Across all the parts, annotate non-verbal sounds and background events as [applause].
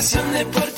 Educación deportiva.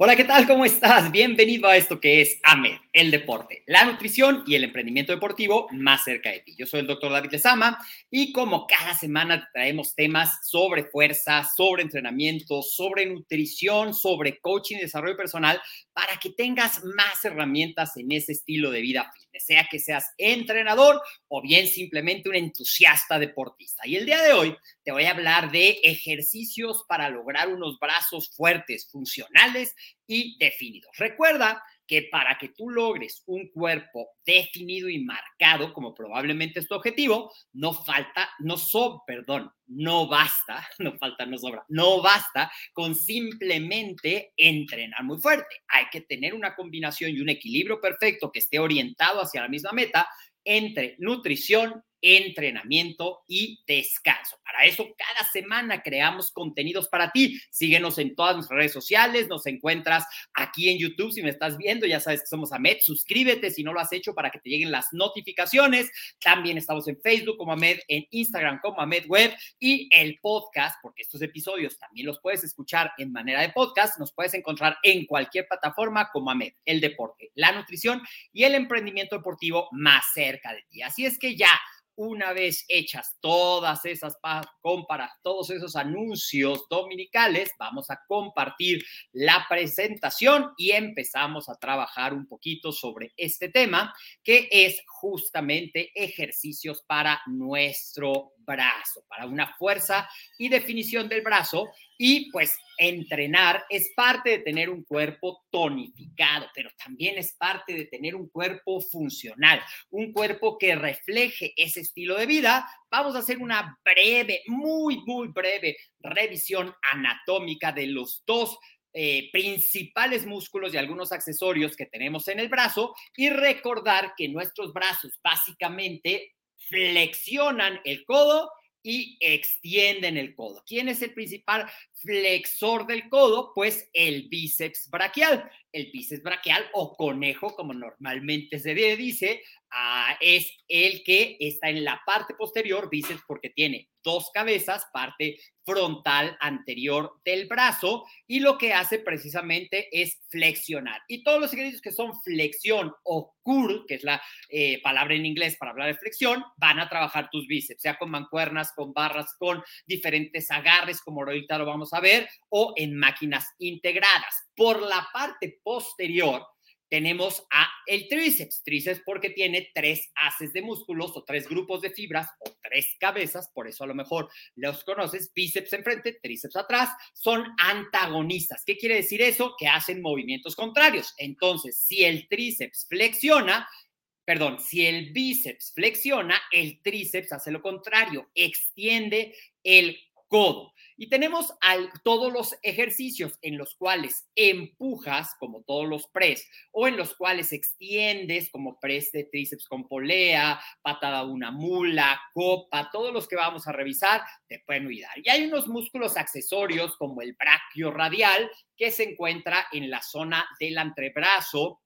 Hola, ¿qué tal? ¿Cómo estás? Bienvenido a esto que es AMED, el deporte, la nutrición y el emprendimiento deportivo más cerca de ti. Yo soy el doctor David Lezama y como cada semana traemos temas sobre fuerza, sobre entrenamiento, sobre nutrición, sobre coaching y desarrollo personal para que tengas más herramientas en ese estilo de vida sea que seas entrenador o bien simplemente un entusiasta deportista. Y el día de hoy te voy a hablar de ejercicios para lograr unos brazos fuertes, funcionales y definidos. Recuerda que para que tú logres un cuerpo definido y marcado, como probablemente es tu objetivo, no falta, no so, perdón, no basta, [laughs] no falta, no sobra, no basta con simplemente entrenar muy fuerte. Hay que tener una combinación y un equilibrio perfecto que esté orientado hacia la misma meta entre nutrición, entrenamiento y descanso. Para eso, cada semana creamos contenidos para ti. Síguenos en todas nuestras redes sociales, nos encuentras aquí en YouTube. Si me estás viendo, ya sabes que somos AMED. Suscríbete si no lo has hecho para que te lleguen las notificaciones. También estamos en Facebook como AMED, en Instagram como AMED Web y el podcast, porque estos episodios también los puedes escuchar en manera de podcast. Nos puedes encontrar en cualquier plataforma como AMED, el deporte, la nutrición y el emprendimiento deportivo más cerca de ti. Así es que ya una vez hechas todas esas compras, todos esos anuncios dominicales, vamos a compartir la presentación y empezamos a trabajar un poquito sobre este tema, que es justamente ejercicios para nuestro brazo, para una fuerza y definición del brazo. Y pues entrenar es parte de tener un cuerpo tonificado, pero también es parte de tener un cuerpo funcional, un cuerpo que refleje ese estilo de vida. Vamos a hacer una breve, muy, muy breve revisión anatómica de los dos eh, principales músculos y algunos accesorios que tenemos en el brazo y recordar que nuestros brazos básicamente flexionan el codo y extienden el codo. ¿Quién es el principal flexor del codo? Pues el bíceps braquial. El bíceps braquial o conejo, como normalmente se dice, ah, es el que está en la parte posterior, bíceps porque tiene dos cabezas, parte frontal anterior del brazo y lo que hace precisamente es flexionar. Y todos los ejercicios que son flexión o curl, que es la eh, palabra en inglés para hablar de flexión, van a trabajar tus bíceps, sea con mancuernas, con barras, con diferentes agarres, como ahorita lo vamos a ver, o en máquinas integradas. Por la parte posterior, tenemos a el tríceps, tríceps porque tiene tres haces de músculos o tres grupos de fibras o tres cabezas, por eso a lo mejor los conoces, bíceps enfrente, tríceps atrás, son antagonistas. ¿Qué quiere decir eso? Que hacen movimientos contrarios. Entonces, si el tríceps flexiona, perdón, si el bíceps flexiona, el tríceps hace lo contrario, extiende el codo. Y tenemos todos los ejercicios en los cuales empujas, como todos los press, o en los cuales extiendes, como press de tríceps con polea, patada una mula, copa, todos los que vamos a revisar te pueden ayudar. Y hay unos músculos accesorios como el braquio radial que se encuentra en la zona del antebrazo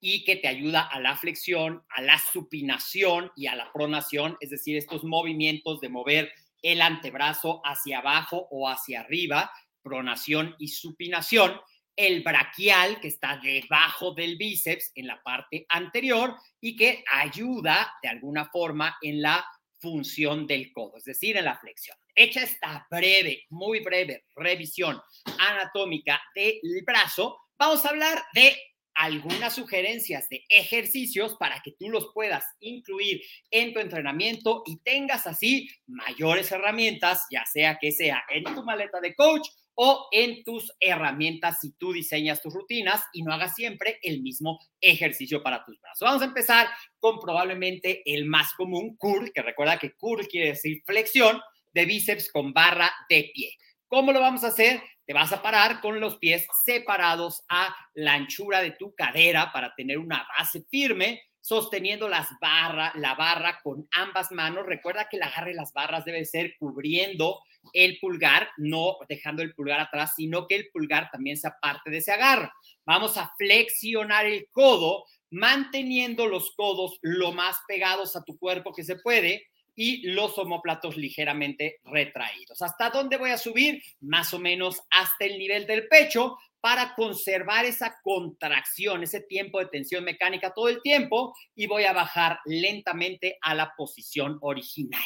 y que te ayuda a la flexión, a la supinación y a la pronación, es decir, estos movimientos de mover el antebrazo hacia abajo o hacia arriba, pronación y supinación, el braquial que está debajo del bíceps en la parte anterior y que ayuda de alguna forma en la función del codo, es decir, en la flexión. Hecha esta breve, muy breve revisión anatómica del brazo, vamos a hablar de algunas sugerencias de ejercicios para que tú los puedas incluir en tu entrenamiento y tengas así mayores herramientas, ya sea que sea en tu maleta de coach o en tus herramientas si tú diseñas tus rutinas y no hagas siempre el mismo ejercicio para tus brazos. Vamos a empezar con probablemente el más común, curl, que recuerda que curl quiere decir flexión de bíceps con barra de pie. ¿Cómo lo vamos a hacer? Te vas a parar con los pies separados a la anchura de tu cadera para tener una base firme, sosteniendo las barras, la barra con ambas manos. Recuerda que el agarre de las barras debe ser cubriendo el pulgar, no dejando el pulgar atrás, sino que el pulgar también sea parte de ese agarre. Vamos a flexionar el codo, manteniendo los codos lo más pegados a tu cuerpo que se puede y los homóplatos ligeramente retraídos. ¿Hasta dónde voy a subir? Más o menos hasta el nivel del pecho para conservar esa contracción, ese tiempo de tensión mecánica todo el tiempo y voy a bajar lentamente a la posición original.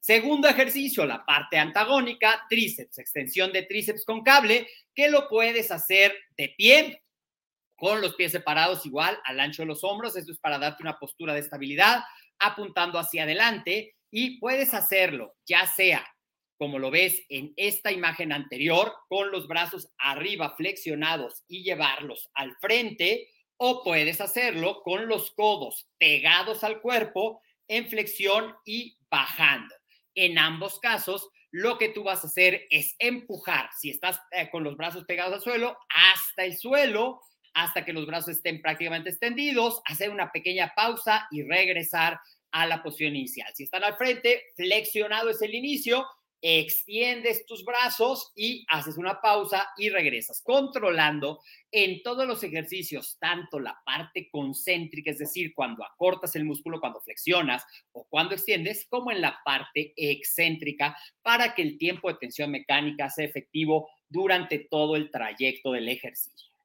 Segundo ejercicio, la parte antagónica, tríceps, extensión de tríceps con cable, que lo puedes hacer de pie, con los pies separados igual al ancho de los hombros. Esto es para darte una postura de estabilidad, apuntando hacia adelante y puedes hacerlo, ya sea como lo ves en esta imagen anterior, con los brazos arriba flexionados y llevarlos al frente, o puedes hacerlo con los codos pegados al cuerpo en flexión y bajando. En ambos casos, lo que tú vas a hacer es empujar, si estás eh, con los brazos pegados al suelo, hasta el suelo, hasta que los brazos estén prácticamente extendidos, hacer una pequeña pausa y regresar a la posición inicial. Si están al frente, flexionado es el inicio, extiendes tus brazos y haces una pausa y regresas, controlando en todos los ejercicios, tanto la parte concéntrica, es decir, cuando acortas el músculo, cuando flexionas o cuando extiendes, como en la parte excéntrica, para que el tiempo de tensión mecánica sea efectivo durante todo el trayecto del ejercicio.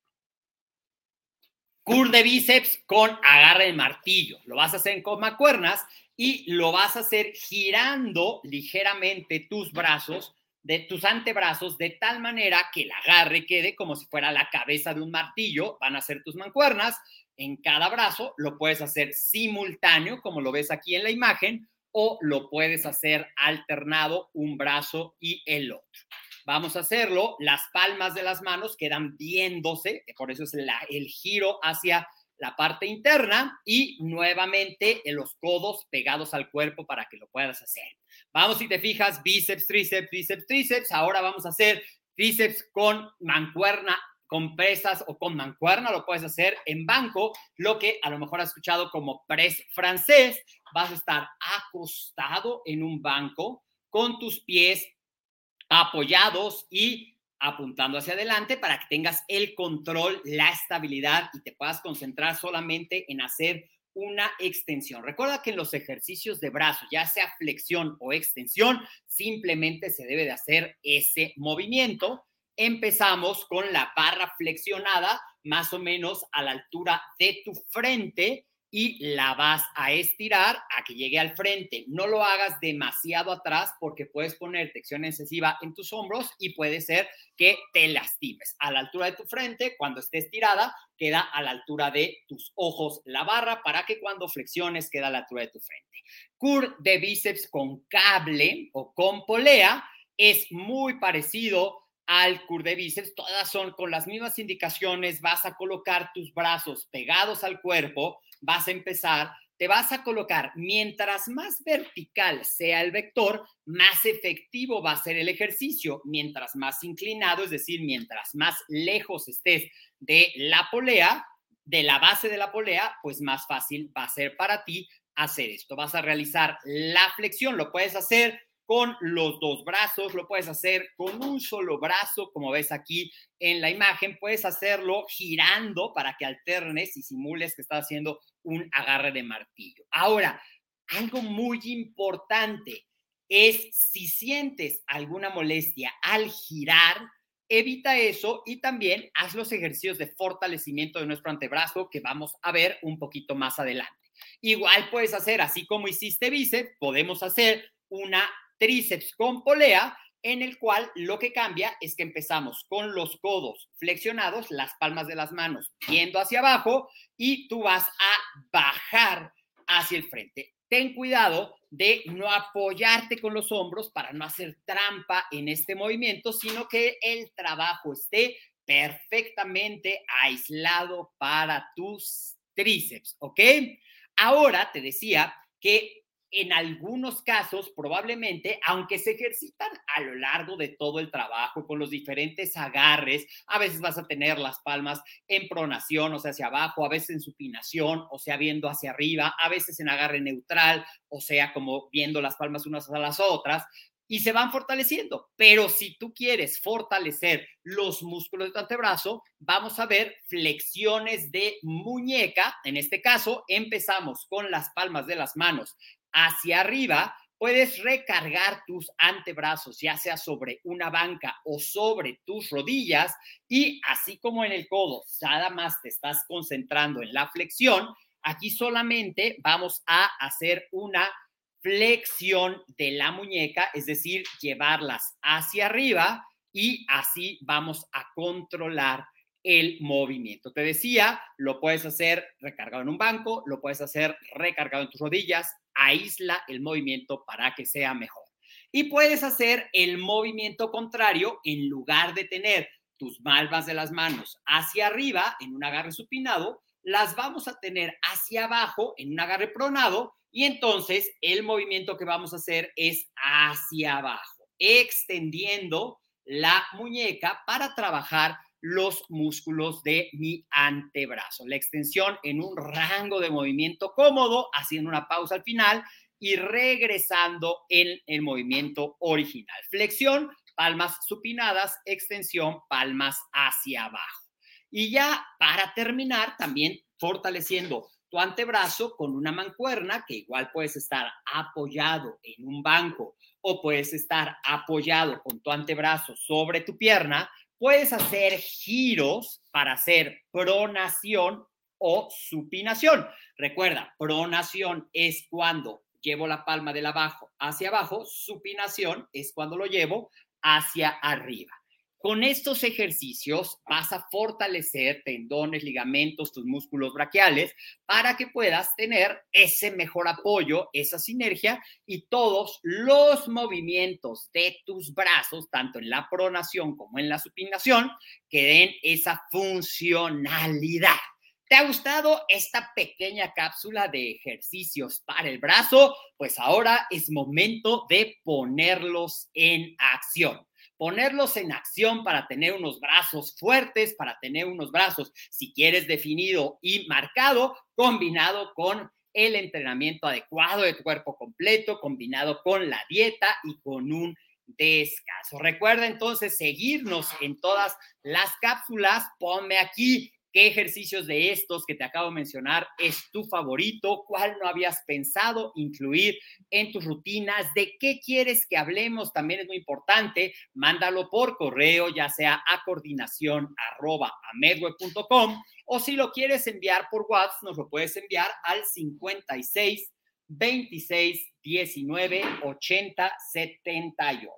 Cur de bíceps con agarre de martillo. Lo vas a hacer en cuernas y lo vas a hacer girando ligeramente tus brazos, de tus antebrazos, de tal manera que el agarre quede como si fuera la cabeza de un martillo. Van a ser tus mancuernas en cada brazo. Lo puedes hacer simultáneo, como lo ves aquí en la imagen, o lo puedes hacer alternado un brazo y el otro. Vamos a hacerlo. Las palmas de las manos quedan viéndose, por eso es el giro hacia la parte interna y nuevamente en los codos pegados al cuerpo para que lo puedas hacer. Vamos, si te fijas, bíceps, tríceps, bíceps, tríceps. Ahora vamos a hacer tríceps con mancuerna, con pesas o con mancuerna. Lo puedes hacer en banco, lo que a lo mejor has escuchado como press francés. Vas a estar acostado en un banco con tus pies apoyados y apuntando hacia adelante para que tengas el control, la estabilidad y te puedas concentrar solamente en hacer una extensión. Recuerda que en los ejercicios de brazo, ya sea flexión o extensión, simplemente se debe de hacer ese movimiento. Empezamos con la barra flexionada más o menos a la altura de tu frente y la vas a estirar a que llegue al frente. No lo hagas demasiado atrás porque puedes poner tensión excesiva en tus hombros y puede ser que te lastimes. A la altura de tu frente, cuando esté estirada, queda a la altura de tus ojos la barra para que cuando flexiones queda a la altura de tu frente. Cur de bíceps con cable o con polea es muy parecido al cur de bíceps, todas son con las mismas indicaciones, vas a colocar tus brazos pegados al cuerpo, vas a empezar, te vas a colocar, mientras más vertical sea el vector, más efectivo va a ser el ejercicio, mientras más inclinado, es decir, mientras más lejos estés de la polea, de la base de la polea, pues más fácil va a ser para ti hacer esto. Vas a realizar la flexión, lo puedes hacer con los dos brazos, lo puedes hacer con un solo brazo, como ves aquí en la imagen, puedes hacerlo girando para que alternes y simules que estás haciendo un agarre de martillo. Ahora, algo muy importante es si sientes alguna molestia al girar, evita eso y también haz los ejercicios de fortalecimiento de nuestro antebrazo que vamos a ver un poquito más adelante. Igual puedes hacer, así como hiciste bíceps, podemos hacer una tríceps con polea, en el cual lo que cambia es que empezamos con los codos flexionados, las palmas de las manos viendo hacia abajo y tú vas a bajar hacia el frente. Ten cuidado de no apoyarte con los hombros para no hacer trampa en este movimiento, sino que el trabajo esté perfectamente aislado para tus tríceps, ¿ok? Ahora te decía que en algunos casos, probablemente, aunque se ejercitan a lo largo de todo el trabajo con los diferentes agarres, a veces vas a tener las palmas en pronación, o sea, hacia abajo, a veces en supinación, o sea, viendo hacia arriba, a veces en agarre neutral, o sea, como viendo las palmas unas a las otras, y se van fortaleciendo. Pero si tú quieres fortalecer los músculos de tu antebrazo, vamos a ver flexiones de muñeca. En este caso, empezamos con las palmas de las manos hacia arriba, puedes recargar tus antebrazos, ya sea sobre una banca o sobre tus rodillas, y así como en el codo, nada más te estás concentrando en la flexión, aquí solamente vamos a hacer una flexión de la muñeca, es decir, llevarlas hacia arriba y así vamos a controlar el movimiento. Te decía, lo puedes hacer recargado en un banco, lo puedes hacer recargado en tus rodillas, aísla el movimiento para que sea mejor. Y puedes hacer el movimiento contrario en lugar de tener tus malvas de las manos hacia arriba en un agarre supinado, las vamos a tener hacia abajo en un agarre pronado y entonces el movimiento que vamos a hacer es hacia abajo, extendiendo la muñeca para trabajar los músculos de mi antebrazo. La extensión en un rango de movimiento cómodo, haciendo una pausa al final y regresando en el movimiento original. Flexión, palmas supinadas, extensión, palmas hacia abajo. Y ya para terminar, también fortaleciendo tu antebrazo con una mancuerna, que igual puedes estar apoyado en un banco o puedes estar apoyado con tu antebrazo sobre tu pierna puedes hacer giros para hacer pronación o supinación. Recuerda, pronación es cuando llevo la palma del abajo hacia abajo, supinación es cuando lo llevo hacia arriba. Con estos ejercicios vas a fortalecer tendones, ligamentos, tus músculos braquiales para que puedas tener ese mejor apoyo, esa sinergia y todos los movimientos de tus brazos, tanto en la pronación como en la supinación, que den esa funcionalidad. ¿Te ha gustado esta pequeña cápsula de ejercicios para el brazo? Pues ahora es momento de ponerlos en acción ponerlos en acción para tener unos brazos fuertes, para tener unos brazos, si quieres, definido y marcado, combinado con el entrenamiento adecuado de tu cuerpo completo, combinado con la dieta y con un descanso. Recuerda entonces seguirnos en todas las cápsulas, ponme aquí qué ejercicios de estos que te acabo de mencionar es tu favorito, cuál no habías pensado incluir en tus rutinas, de qué quieres que hablemos, también es muy importante, mándalo por correo, ya sea a coordinación o si lo quieres enviar por WhatsApp, nos lo puedes enviar al 56 26 19 80 78.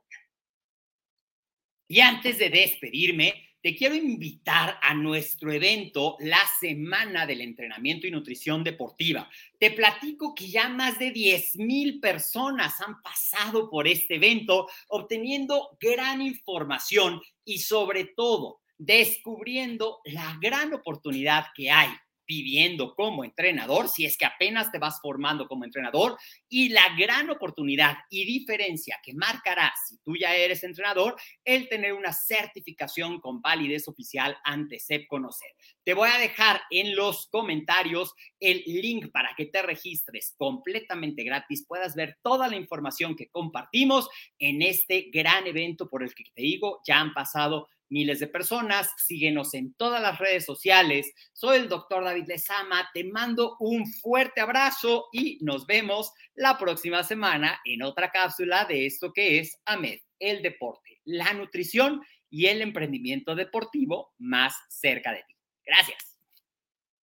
Y antes de despedirme, te quiero invitar a nuestro evento, la Semana del Entrenamiento y Nutrición Deportiva. Te platico que ya más de 10 mil personas han pasado por este evento, obteniendo gran información y sobre todo descubriendo la gran oportunidad que hay viviendo como entrenador, si es que apenas te vas formando como entrenador, y la gran oportunidad y diferencia que marcará si tú ya eres entrenador, el tener una certificación con validez oficial ante SEP Conocer. Te voy a dejar en los comentarios el link para que te registres completamente gratis, puedas ver toda la información que compartimos en este gran evento por el que te digo, ya han pasado miles de personas. Síguenos en todas las redes sociales. Soy el doctor David Lezama. Te mando un fuerte abrazo y nos vemos la próxima semana en otra cápsula de esto que es AMED, el deporte, la nutrición y el emprendimiento deportivo más cerca de ti. Gracias.